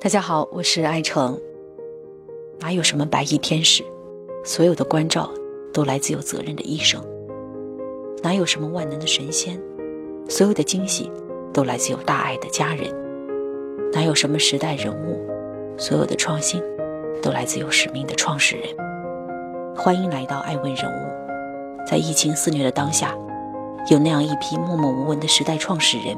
大家好，我是爱成。哪有什么白衣天使？所有的关照都来自有责任的医生。哪有什么万能的神仙？所有的惊喜都来自有大爱的家人。哪有什么时代人物？所有的创新都来自有使命的创始人。欢迎来到爱问人物。在疫情肆虐的当下，有那样一批默默无闻的时代创始人。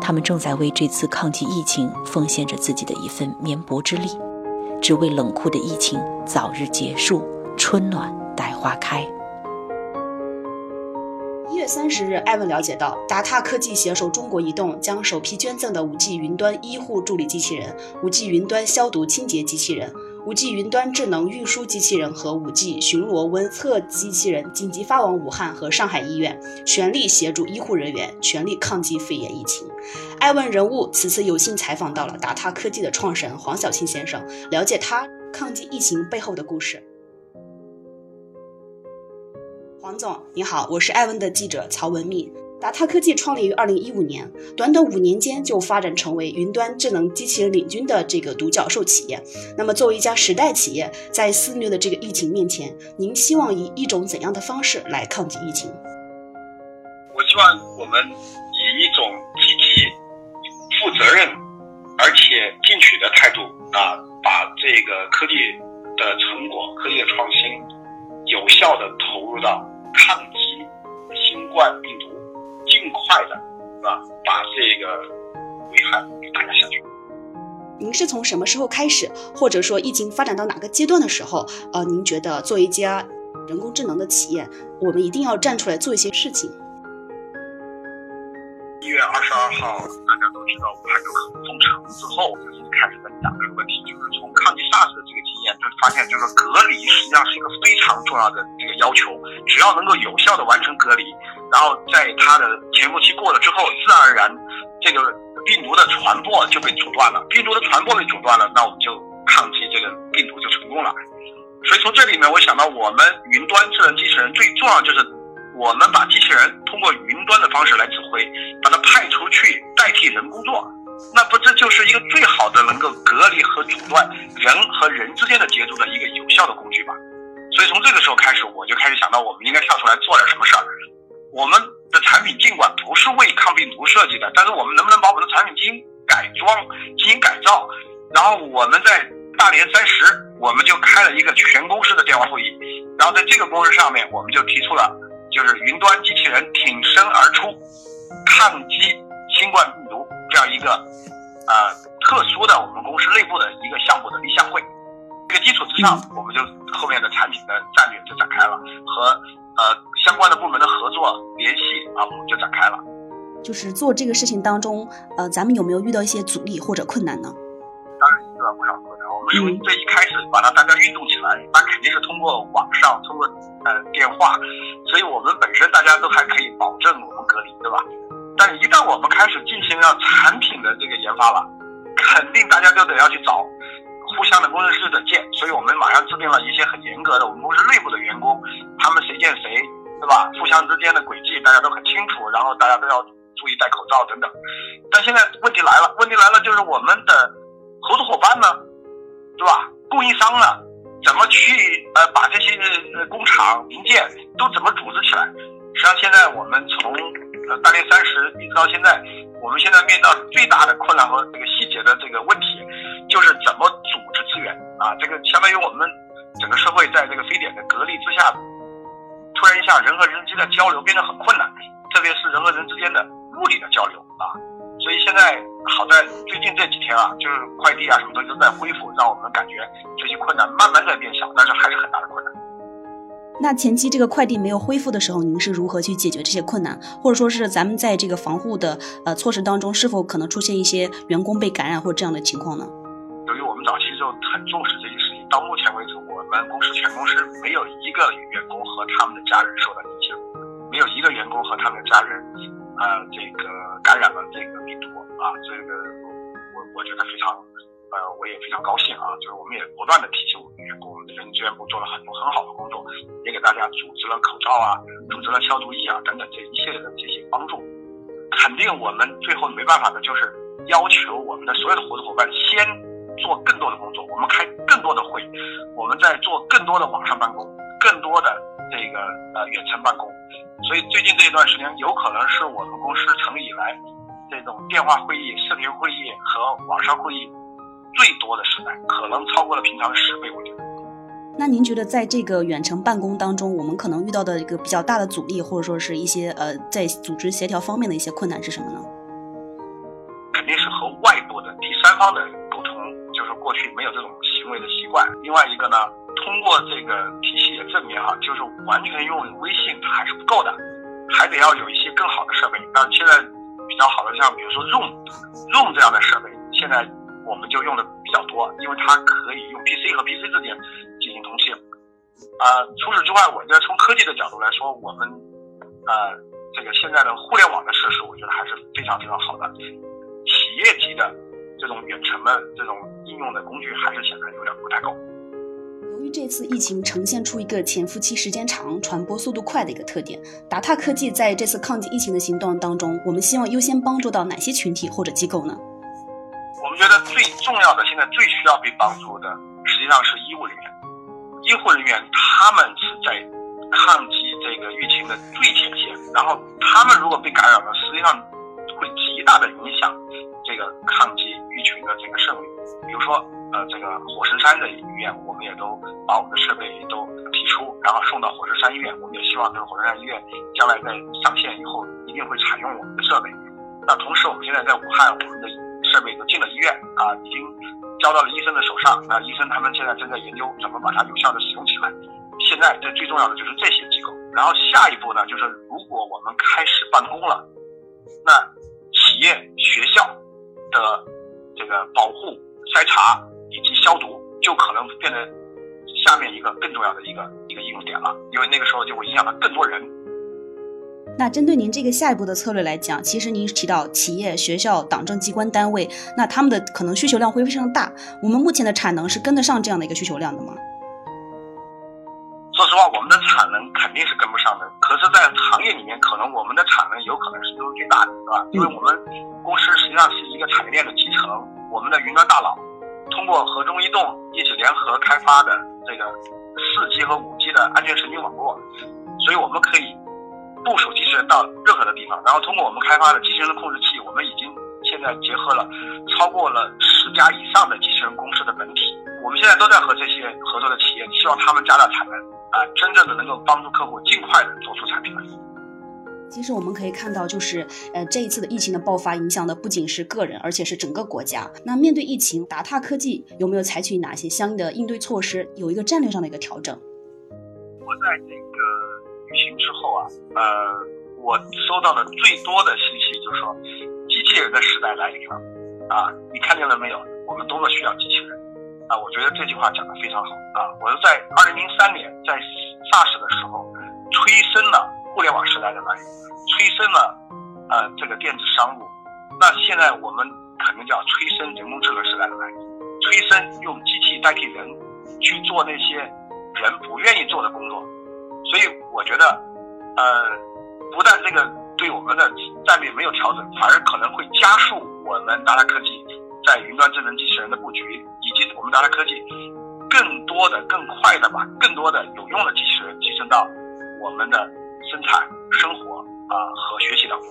他们正在为这次抗击疫情奉献着自己的一份绵薄之力，只为冷酷的疫情早日结束，春暖待花开。月三十日，艾文了解到，达塔科技携手中国移动，将首批捐赠的五 G 云端医护助理机器人、五 G 云端消毒清洁机器人。五 G 云端智能运输机器人和五 G 巡逻温测机器人紧急发往武汉和上海医院，全力协助医护人员，全力抗击肺炎疫情。爱问人物此次有幸采访到了达塔科技的创始人黄小庆先生，了解他抗击疫情背后的故事。黄总，你好，我是爱问的记者曹文秘。达塔科技创立于二零一五年，短短五年间就发展成为云端智能机器人领军的这个独角兽企业。那么，作为一家时代企业，在肆虐的这个疫情面前，您希望以一种怎样的方式来抗击疫情？我希望我们以一种积极、负责任而且进取的态度啊，把这个科技的成果、科技的创新，有效的投入到抗击新冠病毒。尽快的，是吧？把这个危害给打压下去。您是从什么时候开始，或者说疫情发展到哪个阶段的时候，呃，您觉得作为一家人工智能的企业，我们一定要站出来做一些事情？一月二十二号，大家都知道武汉有可能封城之后，就是开始在想这个问题，就是从抗击 SARS 的这个经验，就发现，就是隔离实际上是一个非常重要的这要求，只要能够有效的完成隔离，然后在它的潜伏期过了之后，自然而然这个病毒的传播就被阻断了。病毒的传播被阻断了，那我们就抗击这个病毒就成功了。所以从这里面，我想到我们云端智能机器人最重要就是。我们把机器人通过云端的方式来指挥，把它派出去代替人工作，那不这就是一个最好的能够隔离和阻断人和人之间的接触的一个有效的工具吧？所以从这个时候开始，我就开始想到我们应该跳出来做点什么事儿。我们的产品尽管不是为抗病毒设计的，但是我们能不能把我们的产品进行改装、进行改造？然后我们在大年三十，我们就开了一个全公司的电话会议，然后在这个公司上面，我们就提出了。就是云端机器人挺身而出，抗击新冠病毒这样一个呃特殊的我们公司内部的一个项目的立项会。这个基础之上，我们就后面的产品的战略就展开了，和呃相关的部门的合作联系啊，我们就展开了。就是做这个事情当中，呃，咱们有没有遇到一些阻力或者困难呢？当然遇到不少困难。我们从最一开始把它大家运动起来，那肯定是通过网上，通过呃电话。所以我们本身大家都还可以保证我们隔离，对吧？但一旦我们开始进行了产品的这个研发了，肯定大家就得要去找互相的工程师的见。所以我们马上制定了一些很严格的，我们公司内部的员工，他们谁见谁，对吧？互相之间的轨迹大家都很清楚，然后大家都要注意戴口罩等等。但现在问题来了，问题来了就是我们的合作伙伴呢，对吧？供应商呢？怎么去呃把这些工厂零件都怎么组织起来？实际上现在我们从呃大年三十一直到现在，我们现在面到最大的困难和这个细节的这个问题，就是怎么组织资源啊？这个相当于我们整个社会在这个非典的隔离之下，突然一下人和人之间的交流变得很困难，特别是人和人之间的物理的交流啊。所以现在好在最近这几天啊，就是快递啊什么东西都在恢复，让我们感觉这些困难慢慢在变小，但是还是很大的困难。那前期这个快递没有恢复的时候，您是如何去解决这些困难？或者说是咱们在这个防护的呃措施当中，是否可能出现一些员工被感染或者这样的情况呢？早期就很重视这些事情，到目前为止，我们公司全公司没有一个员工和他们的家人受到影响，没有一个员工和他们的家人。呃，这个感染了这个病毒啊，这个我我觉得非常，呃，我也非常高兴啊。就是我们也不断的提醒我们员工，人力资源部做了很多很好的工作，也给大家组织了口罩啊，组织了消毒液啊等等这一系列的这些帮助。肯定我们最后没办法的就是要求我们的所有的合作伙伴先做更多的工作，我们开更多的会，我们在做更多的网上办公，更多的这个呃远程办公。所以最近这一段时间，有可能是我们公司成立以来这种电话会议、视频会议和网上会议最多的时代，可能超过了平常的十倍，我觉得。那您觉得在这个远程办公当中，我们可能遇到的一个比较大的阻力，或者说是一些呃在组织协调方面的一些困难是什么呢？肯定是和外部的第三方的过去没有这种行为的习惯。另外一个呢，通过这个体系也证明哈，就是完全用微信它还是不够的，还得要有一些更好的设备。那现在比较好的像比如说 Room Room 这样的设备，现在我们就用的比较多，因为它可以用 PC 和 PC 之间。呃，除此之外，我觉得从科技的角度来说，我们呃这个现在的互联网的设施，我觉得还是非常非常好的。企业级的这种远程的这种应用的工具，还是显得有点不太够。由于这次疫情呈现出一个潜伏期时间长、传播速度快的一个特点，达泰科技在这次抗击疫情的行动当中，我们希望优先帮助到哪些群体或者机构呢？我们觉得最重要的，现在最需要被帮助的，实际上是医务人员。医护人员他们是在抗击这个疫情的最前线，然后他们如果被感染了，实际上会极大的影响这个抗击疫情的这个胜率。比如说，呃，这个火神山的医院，我们也都把我们的设备都提出，然后送到火神山医院。我们也希望这个火神山医院将来在上线以后，一定会采用我们的设备。那同时，我们现在在武汉，我们的设备都进了医院啊，已经。交到了医生的手上，那医生他们现在正在研究怎么把它有效的使用起来。现在这最重要的就是这些机构，然后下一步呢，就是如果我们开始办公了，那企业、学校的这个保护、筛查以及消毒就可能变成下面一个更重要的一个一个应用点了，因为那个时候就会影响到更多人。那针对您这个下一步的策略来讲，其实您提到企业、学校、党政机关单位，那他们的可能需求量会非常大。我们目前的产能是跟得上这样的一个需求量的吗？说实话，我们的产能肯定是跟不上的。可是，在行业里面，可能我们的产能有可能是都是最大的，是吧？因为我们公司一个产业链的集成，我们的云端大佬通过和中移动一起联合开发的这个四 G 和五 G 的安全神经网络，所以我们可以。部署机器人到任何的地方，然后通过我们开发的机器人的控制器，我们已经现在结合了超过了十家以上的机器人公司的本体。我们现在都在和这些合作的企业，希望他们加大产能，啊，真正的能够帮助客户尽快的做出产品来。其实我们可以看到，就是呃这一次的疫情的爆发，影响的不仅是个人，而且是整个国家。那面对疫情，达塔科技有没有采取哪些相应的应对措施，有一个战略上的一个调整？我在这个。疫情之后啊，呃，我收到的最多的信息就是说，机器人的时代来临了，啊，你看见了没有？我们多么需要机器人，啊，我觉得这句话讲的非常好啊。我是在二零零三年在 SARS 的时候，催生了互联网时代的来临，催生了呃这个电子商务。那现在我们可能叫催生人工智能时代的来临，催生用机器代替人去做那些人不愿意做的工作。所以我觉得，呃，不但这个对我们的战略没有调整，反而可能会加速我们达达科技在云端智能机器人的布局，以及我们达达科技更多的、更快的把更多的有用的机器人集成到我们的生产、生活啊和学习当中。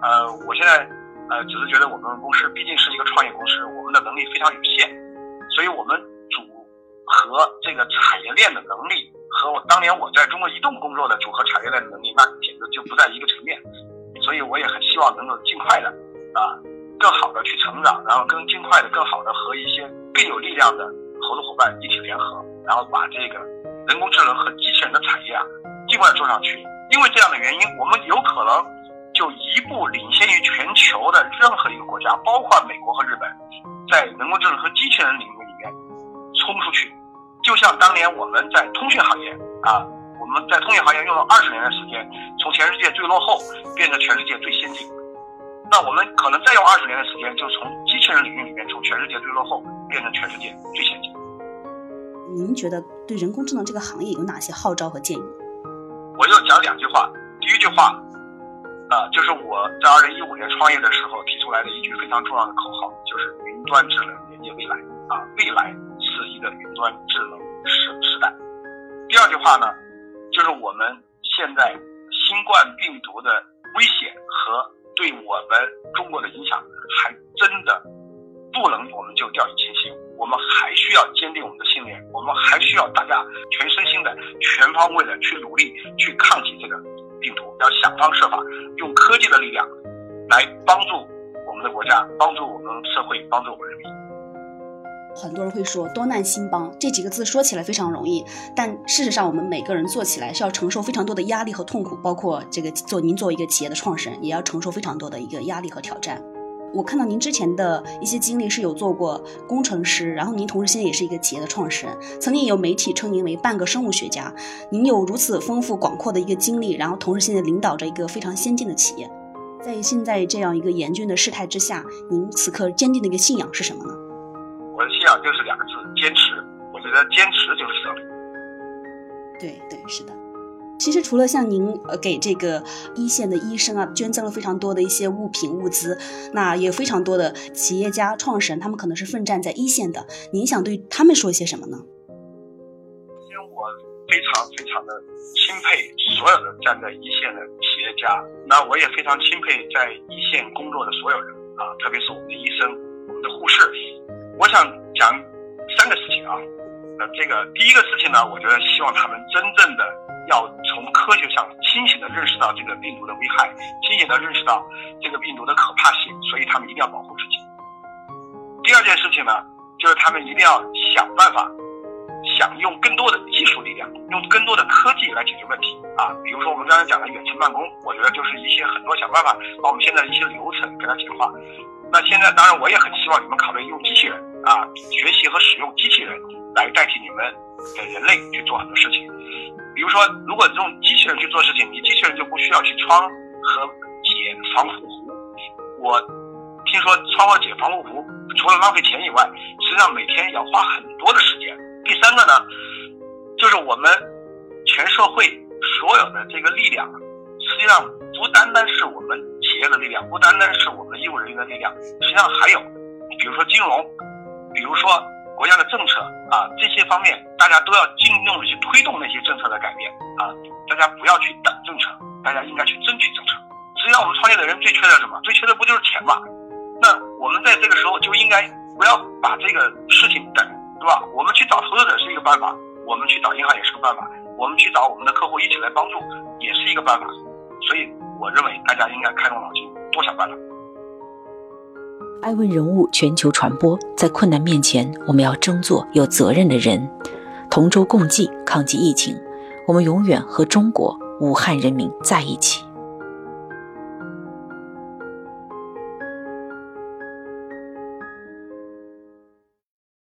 呃，我现在呃只是觉得我们公司毕竟是一个创业公司，我们的能力非常有限，所以我们组合这个产业链的能力。和我当年我在中国移动工作的组合产业链的能力，那简直就不在一个层面，所以我也很希望能够尽快的啊，更好的去成长，然后更尽快的、更好的和一些更有力量的合作伙伴一起联合，然后把这个人工智能和机器人的产业啊，尽快做上去。因为这样的原因，我们有可能就一步领先于全球的任何一个国家，包括美国和日本，在人工智能和机器人领域里面冲出去。就像当年我们在通讯行业啊，我们在通讯行业用了二十年的时间，从全世界最落后变成全世界最先进。那我们可能再用二十年的时间，就从机器人领域里面从全世界最落后变成全世界最先进。您觉得对人工智能这个行业有哪些号召和建议？我就讲两句话。第一句话，啊，就是我在二零一五年创业的时候提出来的一句非常重要的口号，就是云端智能连接未来啊，未来是一个云端智能时时代。第二句话呢，就是我们现在新冠病毒的危险和对我们中国的影响，还真的不能我们就掉以轻心，我们还需要坚定我们的信念，我们还需要大家全身心的、全方位的去努力去抗击这个。病毒要想方设法用科技的力量来帮助我们的国家，帮助我们社会，帮助我们人民。很多人会说“多难兴邦”这几个字说起来非常容易，但事实上我们每个人做起来是要承受非常多的压力和痛苦，包括这个做您作为一个企业的创始人，也要承受非常多的一个压力和挑战。我看到您之前的一些经历是有做过工程师，然后您同时现在也是一个企业的创始人，曾经有媒体称您为半个生物学家。您有如此丰富广阔的一个经历，然后同时现在领导着一个非常先进的企业，在现在这样一个严峻的事态之下，您此刻坚定的一个信仰是什么呢？我的信仰就是两个字：坚持。我觉得坚持就是胜利。对对，是的。其实除了像您呃给这个一线的医生啊捐赠了非常多的一些物品物资，那也非常多的企业家创始人，他们可能是奋战在一线的。您想对他们说些什么呢？因为我非常非常的钦佩所有的站在一线的企业家，那我也非常钦佩在一线工作的所有人啊，特别是我们的医生、我们的护士。我想讲三个事情啊，呃，这个第一个事情呢，我觉得希望他们真正的。要从科学上清醒的认识到这个病毒的危害，清醒的认识到这个病毒的可怕性，所以他们一定要保护自己。第二件事情呢，就是他们一定要想办法，想用更多的技术力量，用更多的科技来解决问题啊。比如说我们刚才讲的远程办公，我觉得就是一些很多想办法把我们现在的一些流程给它简化。那现在当然我也很希望你们考虑用机器人啊，学习和使用机器人来代替你们的人类去做很多事情。比如说，如果用机器人去做事情，你机器人就不需要去穿和解防护服。我听说穿和解防护服除了浪费钱以外，实际上每天要花很多的时间。第三个呢，就是我们全社会所有的这个力量，实际上不单单是我们企业的力量，不单单是我们医务人员的力量，实际上还有，比如说金融，比如说。国家的政策啊，这些方面大家都要尽用的去推动那些政策的改变啊！大家不要去等政策，大家应该去争取政策。实际上，我们创业的人最缺的什么？最缺的不就是钱吗？那我们在这个时候就应该不要把这个事情等，对吧？我们去找投资者是一个办法，我们去找银行也是个办法，我们去找我们的客户一起来帮助也是一个办法。所以，我认为大家应该开动脑筋，多想办法。爱问人物全球传播，在困难面前，我们要争做有责任的人，同舟共济，抗击疫情。我们永远和中国武汉人民在一起。